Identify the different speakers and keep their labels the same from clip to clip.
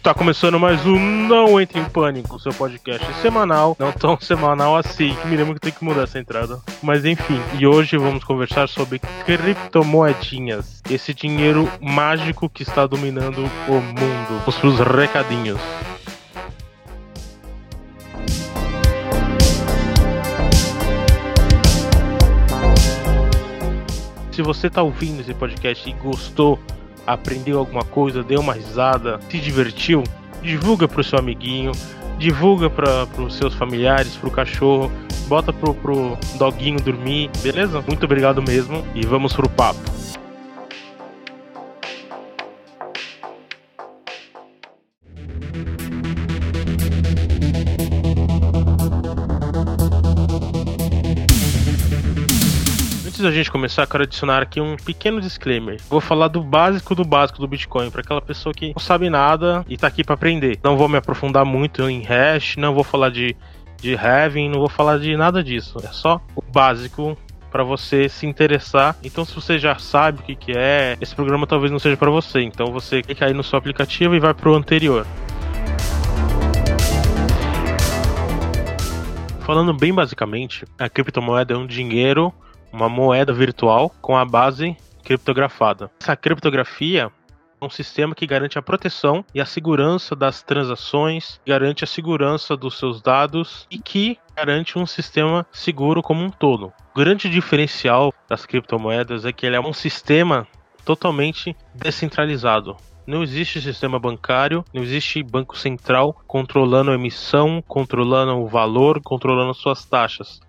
Speaker 1: Está começando mais um Não Entre em Pânico, seu podcast semanal, não tão semanal assim, que me lembro que tem que mudar essa entrada. Mas enfim, e hoje vamos conversar sobre criptomoedinhas, esse dinheiro mágico que está dominando o mundo. Os pros recadinhos. Se você está ouvindo esse podcast e gostou, aprendeu alguma coisa, deu uma risada, se divertiu, divulga pro seu amiguinho, divulga para os seus familiares, pro cachorro, bota pro, pro doguinho dormir, beleza? Muito obrigado mesmo e vamos pro papo. Da gente começar, quero adicionar aqui um pequeno disclaimer. Vou falar do básico do básico do Bitcoin, para aquela pessoa que não sabe nada e tá aqui para aprender. Não vou me aprofundar muito em hash, não vou falar de, de halving, não vou falar de nada disso. É só o básico para você se interessar. Então, se você já sabe o que, que é, esse programa talvez não seja para você. Então, você clica aí no seu aplicativo e vai pro anterior. Falando bem basicamente, a criptomoeda é um dinheiro uma moeda virtual com a base criptografada. Essa criptografia é um sistema que garante a proteção e a segurança das transações, garante a segurança dos seus dados e que garante um sistema seguro como um todo. O grande diferencial das criptomoedas é que ele é um sistema totalmente descentralizado. Não existe sistema bancário, não existe banco central controlando a emissão, controlando o valor, controlando suas taxas.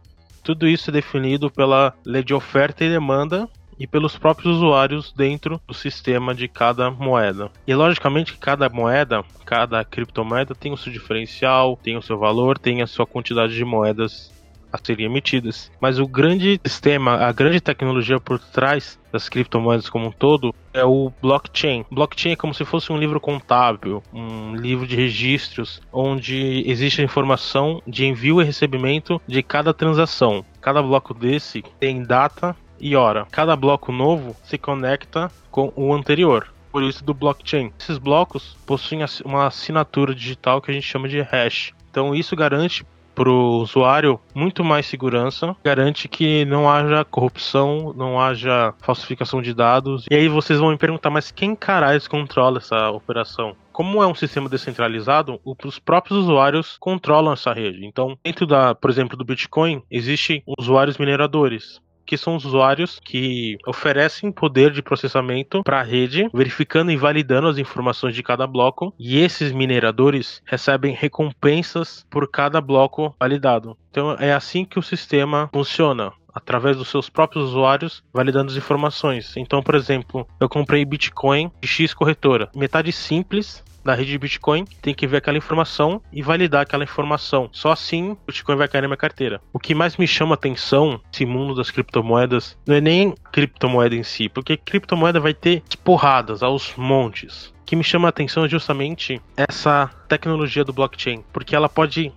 Speaker 1: Tudo isso é definido pela lei de oferta e demanda e pelos próprios usuários dentro do sistema de cada moeda. E logicamente cada moeda, cada criptomoeda tem o seu diferencial, tem o seu valor, tem a sua quantidade de moedas a serem emitidas. Mas o grande sistema, a grande tecnologia por trás das criptomoedas como um todo é o blockchain. Blockchain é como se fosse um livro contábil, um livro de registros onde existe a informação de envio e recebimento de cada transação. Cada bloco desse tem data e hora. Cada bloco novo se conecta com o anterior por isso do blockchain. Esses blocos possuem uma assinatura digital que a gente chama de hash. Então isso garante para o usuário muito mais segurança, garante que não haja corrupção, não haja falsificação de dados. E aí vocês vão me perguntar, mas quem caralho controla essa operação? Como é um sistema descentralizado, os próprios usuários controlam essa rede. Então, dentro da, por exemplo, do Bitcoin, existem usuários mineradores que são usuários que oferecem poder de processamento para a rede, verificando e validando as informações de cada bloco, e esses mineradores recebem recompensas por cada bloco validado. Então é assim que o sistema funciona através dos seus próprios usuários, validando as informações. Então, por exemplo, eu comprei Bitcoin de X corretora, metade simples, da rede de Bitcoin tem que ver aquela informação e validar aquela informação. Só assim o Bitcoin vai cair na minha carteira. O que mais me chama atenção nesse mundo das criptomoedas não é nem criptomoeda em si, porque criptomoeda vai ter porradas aos montes. O que me chama atenção é justamente essa tecnologia do blockchain, porque ela pode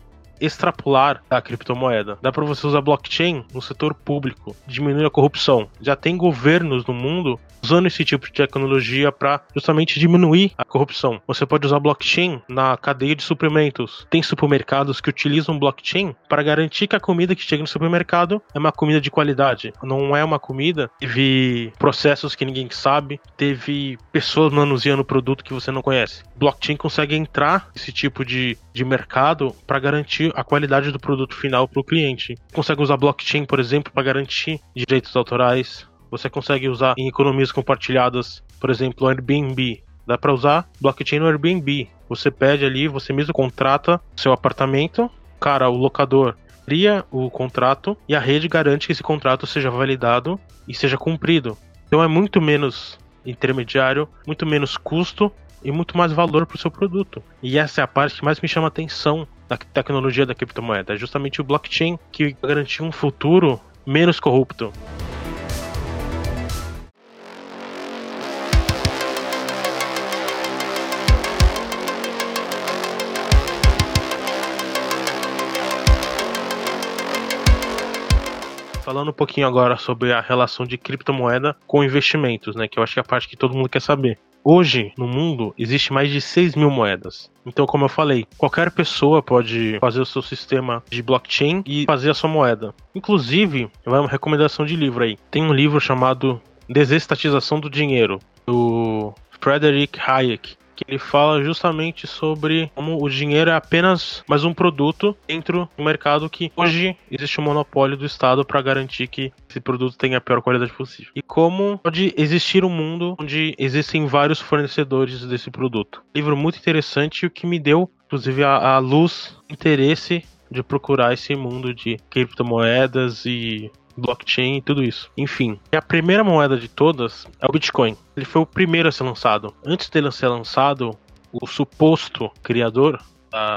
Speaker 1: extrapolar a criptomoeda. Dá para você usar blockchain no setor público, diminuir a corrupção. Já tem governos no mundo usando esse tipo de tecnologia para justamente diminuir a corrupção. Você pode usar blockchain na cadeia de suprimentos. Tem supermercados que utilizam blockchain para garantir que a comida que chega no supermercado é uma comida de qualidade. Não é uma comida teve processos que ninguém sabe, teve pessoas manuseando o produto que você não conhece. Blockchain consegue entrar nesse tipo de, de mercado para garantir a qualidade do produto final para o cliente. Consegue usar blockchain, por exemplo, para garantir direitos autorais, você consegue usar em economias compartilhadas, por exemplo, o Airbnb. Dá para usar blockchain no Airbnb. Você pede ali, você mesmo contrata seu apartamento, cara, o locador cria o contrato e a rede garante que esse contrato seja validado e seja cumprido. Então é muito menos intermediário, muito menos custo e muito mais valor para o seu produto. E essa é a parte que mais me chama a atenção da tecnologia da criptomoeda, é justamente o blockchain que garante um futuro menos corrupto. Falando um pouquinho agora sobre a relação de criptomoeda com investimentos, né? Que eu acho que é a parte que todo mundo quer saber. Hoje, no mundo, existe mais de 6 mil moedas. Então, como eu falei, qualquer pessoa pode fazer o seu sistema de blockchain e fazer a sua moeda. Inclusive, vai uma recomendação de livro aí. Tem um livro chamado Desestatização do Dinheiro, do Frederick Hayek que ele fala justamente sobre como o dinheiro é apenas mais um produto dentro do mercado que hoje existe um monopólio do Estado para garantir que esse produto tenha a pior qualidade possível. E como pode existir um mundo onde existem vários fornecedores desse produto. Livro muito interessante o que me deu, inclusive, a, a luz, interesse de procurar esse mundo de criptomoedas e blockchain e tudo isso. Enfim, a primeira moeda de todas é o Bitcoin. Ele foi o primeiro a ser lançado. Antes dele ser lançado, o suposto criador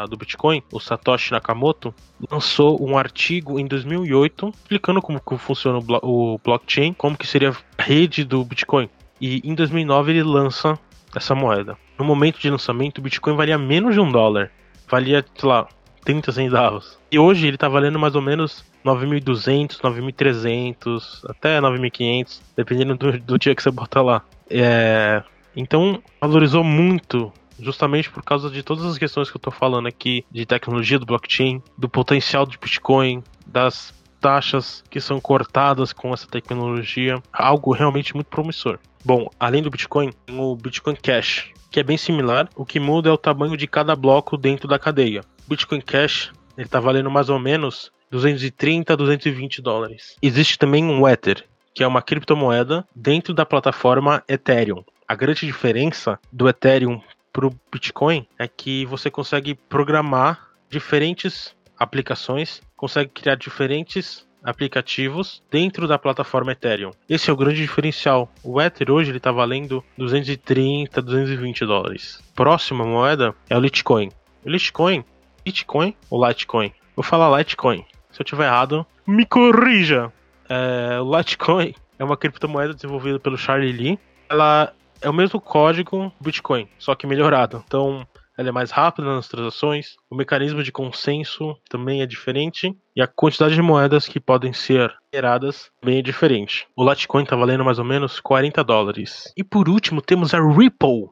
Speaker 1: do Bitcoin, o Satoshi Nakamoto, lançou um artigo em 2008 explicando como, como funciona o, blo o blockchain, como que seria a rede do Bitcoin. E em 2009 ele lança essa moeda. No momento de lançamento, o Bitcoin valia menos de um dólar. Valia, sei lá, 30 centavos. E hoje ele tá valendo mais ou menos 9.200, 9.300, até 9.500, dependendo do, do, dia que você bota lá. É, então, valorizou muito, justamente por causa de todas as questões que eu tô falando aqui, de tecnologia do blockchain, do potencial do Bitcoin, das taxas que são cortadas com essa tecnologia, algo realmente muito promissor. Bom, além do Bitcoin, tem o Bitcoin Cash, que é bem similar, o que muda é o tamanho de cada bloco dentro da cadeia. Bitcoin Cash, ele tá valendo mais ou menos 230 a 220 dólares. Existe também um Ether, que é uma criptomoeda dentro da plataforma Ethereum. A grande diferença do Ethereum para o Bitcoin é que você consegue programar diferentes aplicações, consegue criar diferentes aplicativos dentro da plataforma Ethereum. Esse é o grande diferencial. O Ether hoje ele está valendo 230, 220 dólares. Próxima moeda é o Litecoin. O Litecoin, Bitcoin ou Litecoin? Vou falar Litecoin. Se eu tiver errado, me corrija. É, o Litecoin é uma criptomoeda desenvolvida pelo Charlie Lee. Ela é o mesmo código do Bitcoin, só que melhorado. Então, ela é mais rápida nas transações, o mecanismo de consenso também é diferente e a quantidade de moedas que podem ser geradas também é diferente. O Litecoin está valendo mais ou menos 40 dólares. E por último, temos a Ripple.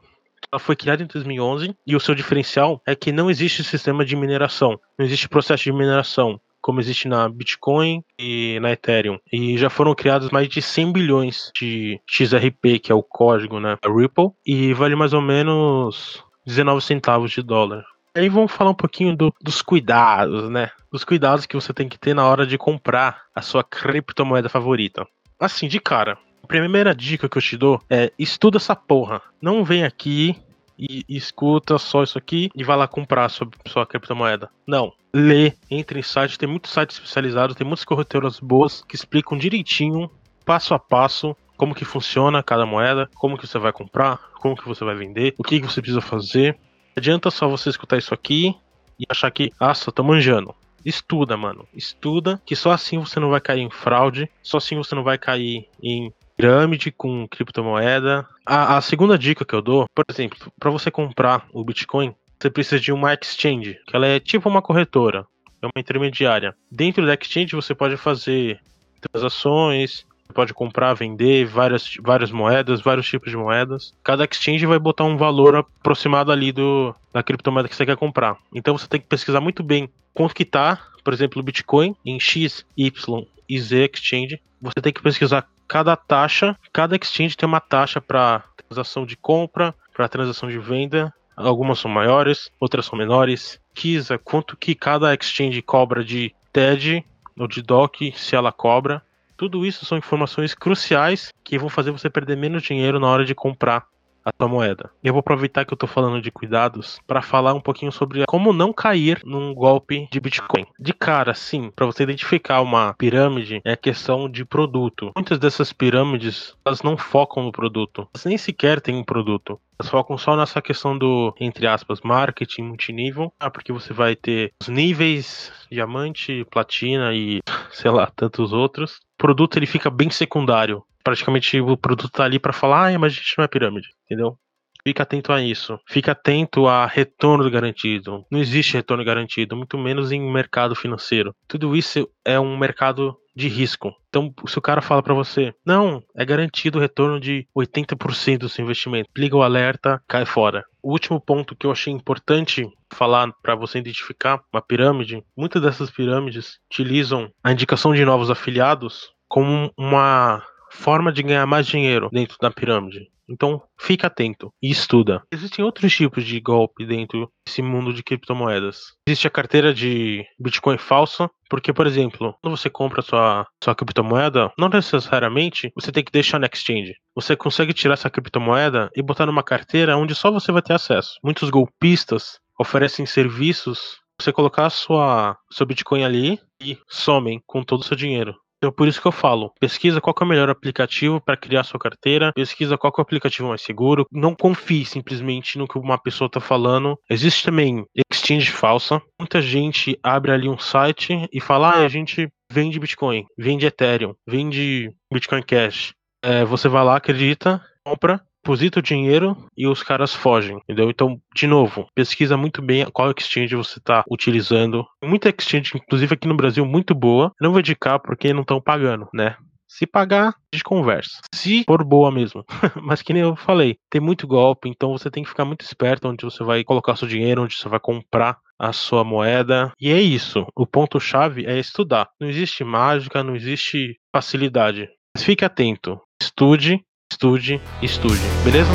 Speaker 1: Ela foi criada em 2011 e o seu diferencial é que não existe sistema de mineração, não existe processo de mineração como existe na Bitcoin e na Ethereum. E já foram criados mais de 100 bilhões de XRP, que é o código, né, Ripple, e vale mais ou menos 19 centavos de dólar. Aí vamos falar um pouquinho do, dos cuidados, né? Dos cuidados que você tem que ter na hora de comprar a sua criptomoeda favorita. Assim, de cara, a primeira dica que eu te dou é estuda essa porra. Não vem aqui e, escuta só isso aqui e vai lá comprar sua, sua criptomoeda. Não. Lê, entre em site, tem muitos sites especializados, tem muitas corretoras boas que explicam direitinho, passo a passo, como que funciona cada moeda, como que você vai comprar, como que você vai vender, o que, que você precisa fazer. Não adianta só você escutar isso aqui e achar que, ah, só tô manjando. Estuda, mano. Estuda, que só assim você não vai cair em fraude, só assim você não vai cair em pirâmide com criptomoeda. A, a segunda dica que eu dou, por exemplo, para você comprar o Bitcoin, você precisa de uma exchange, que ela é tipo uma corretora, é uma intermediária. Dentro da exchange você pode fazer transações, pode comprar, vender várias, várias moedas, vários tipos de moedas. Cada exchange vai botar um valor aproximado ali do, da criptomoeda que você quer comprar. Então você tem que pesquisar muito bem quanto que tá, por exemplo, o Bitcoin em X, Y e Z exchange. Você tem que pesquisar cada taxa, cada exchange tem uma taxa para transação de compra, para transação de venda. Algumas são maiores, outras são menores. Kisa, quanto que cada exchange cobra de TED ou de DOC, se ela cobra. Tudo isso são informações cruciais que vão fazer você perder menos dinheiro na hora de comprar a tua moeda. Eu vou aproveitar que eu tô falando de cuidados para falar um pouquinho sobre como não cair num golpe de Bitcoin. De cara, sim, para você identificar uma pirâmide é questão de produto. Muitas dessas pirâmides, elas não focam no produto. Elas nem sequer têm um produto. Elas focam só nessa questão do, entre aspas, marketing multinível. Ah, porque você vai ter os níveis diamante, platina e, sei lá, tantos outros. Produto ele fica bem secundário praticamente o produto tá ali para falar, ah, mas a gente não é pirâmide, entendeu? Fica atento a isso. Fica atento a retorno garantido. Não existe retorno garantido, muito menos em mercado financeiro. Tudo isso é um mercado de risco. Então, se o cara fala para você, não, é garantido o retorno de 80% do seu investimento, liga o alerta, cai fora. O último ponto que eu achei importante falar para você identificar uma pirâmide, muitas dessas pirâmides utilizam a indicação de novos afiliados como uma forma de ganhar mais dinheiro dentro da pirâmide. Então, fica atento e estuda. Existem outros tipos de golpe dentro desse mundo de criptomoedas. Existe a carteira de Bitcoin falsa, porque, por exemplo, quando você compra sua, sua criptomoeda, não necessariamente você tem que deixar na exchange. Você consegue tirar essa criptomoeda e botar numa carteira onde só você vai ter acesso. Muitos golpistas oferecem serviços você colocar sua seu Bitcoin ali e somem com todo o seu dinheiro. Então por isso que eu falo, pesquisa qual é o melhor aplicativo para criar sua carteira, pesquisa qual é o aplicativo mais seguro, não confie simplesmente no que uma pessoa está falando. Existe também exchange falsa. Muita gente abre ali um site e fala: ah, a gente vende Bitcoin, vende Ethereum, vende Bitcoin Cash. É, você vai lá, acredita, compra, deposita o dinheiro e os caras fogem, entendeu? Então, de novo, pesquisa muito bem qual exchange você está utilizando. Muita exchange, inclusive aqui no Brasil, muito boa. Não vou indicar porque não estão pagando, né? Se pagar, a gente conversa. Se for boa mesmo. Mas que nem eu falei, tem muito golpe, então você tem que ficar muito esperto onde você vai colocar seu dinheiro, onde você vai comprar a sua moeda. E é isso. O ponto-chave é estudar. Não existe mágica, não existe facilidade. Mas fique atento. Estude estude, estude, beleza?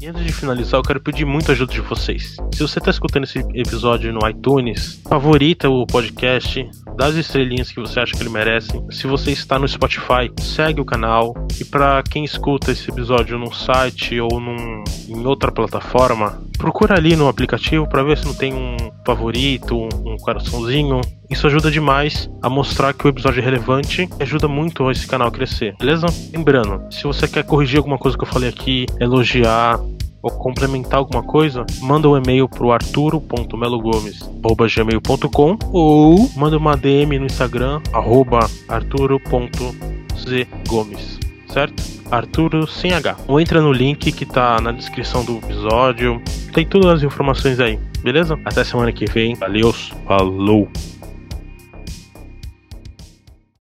Speaker 1: E antes de finalizar, eu quero pedir muito ajuda de vocês. Se você está escutando esse episódio no iTunes, favorita o podcast, dá as estrelinhas que você acha que ele merece. Se você está no Spotify, segue o canal. E para quem escuta esse episódio num site ou num, em outra plataforma, procura ali no aplicativo para ver se não tem um favorito, um coraçãozinho. Isso ajuda demais a mostrar que o episódio é relevante e ajuda muito esse canal a crescer, beleza? Lembrando, se você quer corrigir alguma coisa que eu falei aqui, elogiar, ou complementar alguma coisa, manda um e-mail pro arturo.melogomes.gmail.com ou manda uma DM no Instagram, arturo.zgomes, certo? Arturo sem H. Ou entra no link que tá na descrição do episódio. Tem todas as informações aí, beleza? Até semana que vem. Valeu, falou!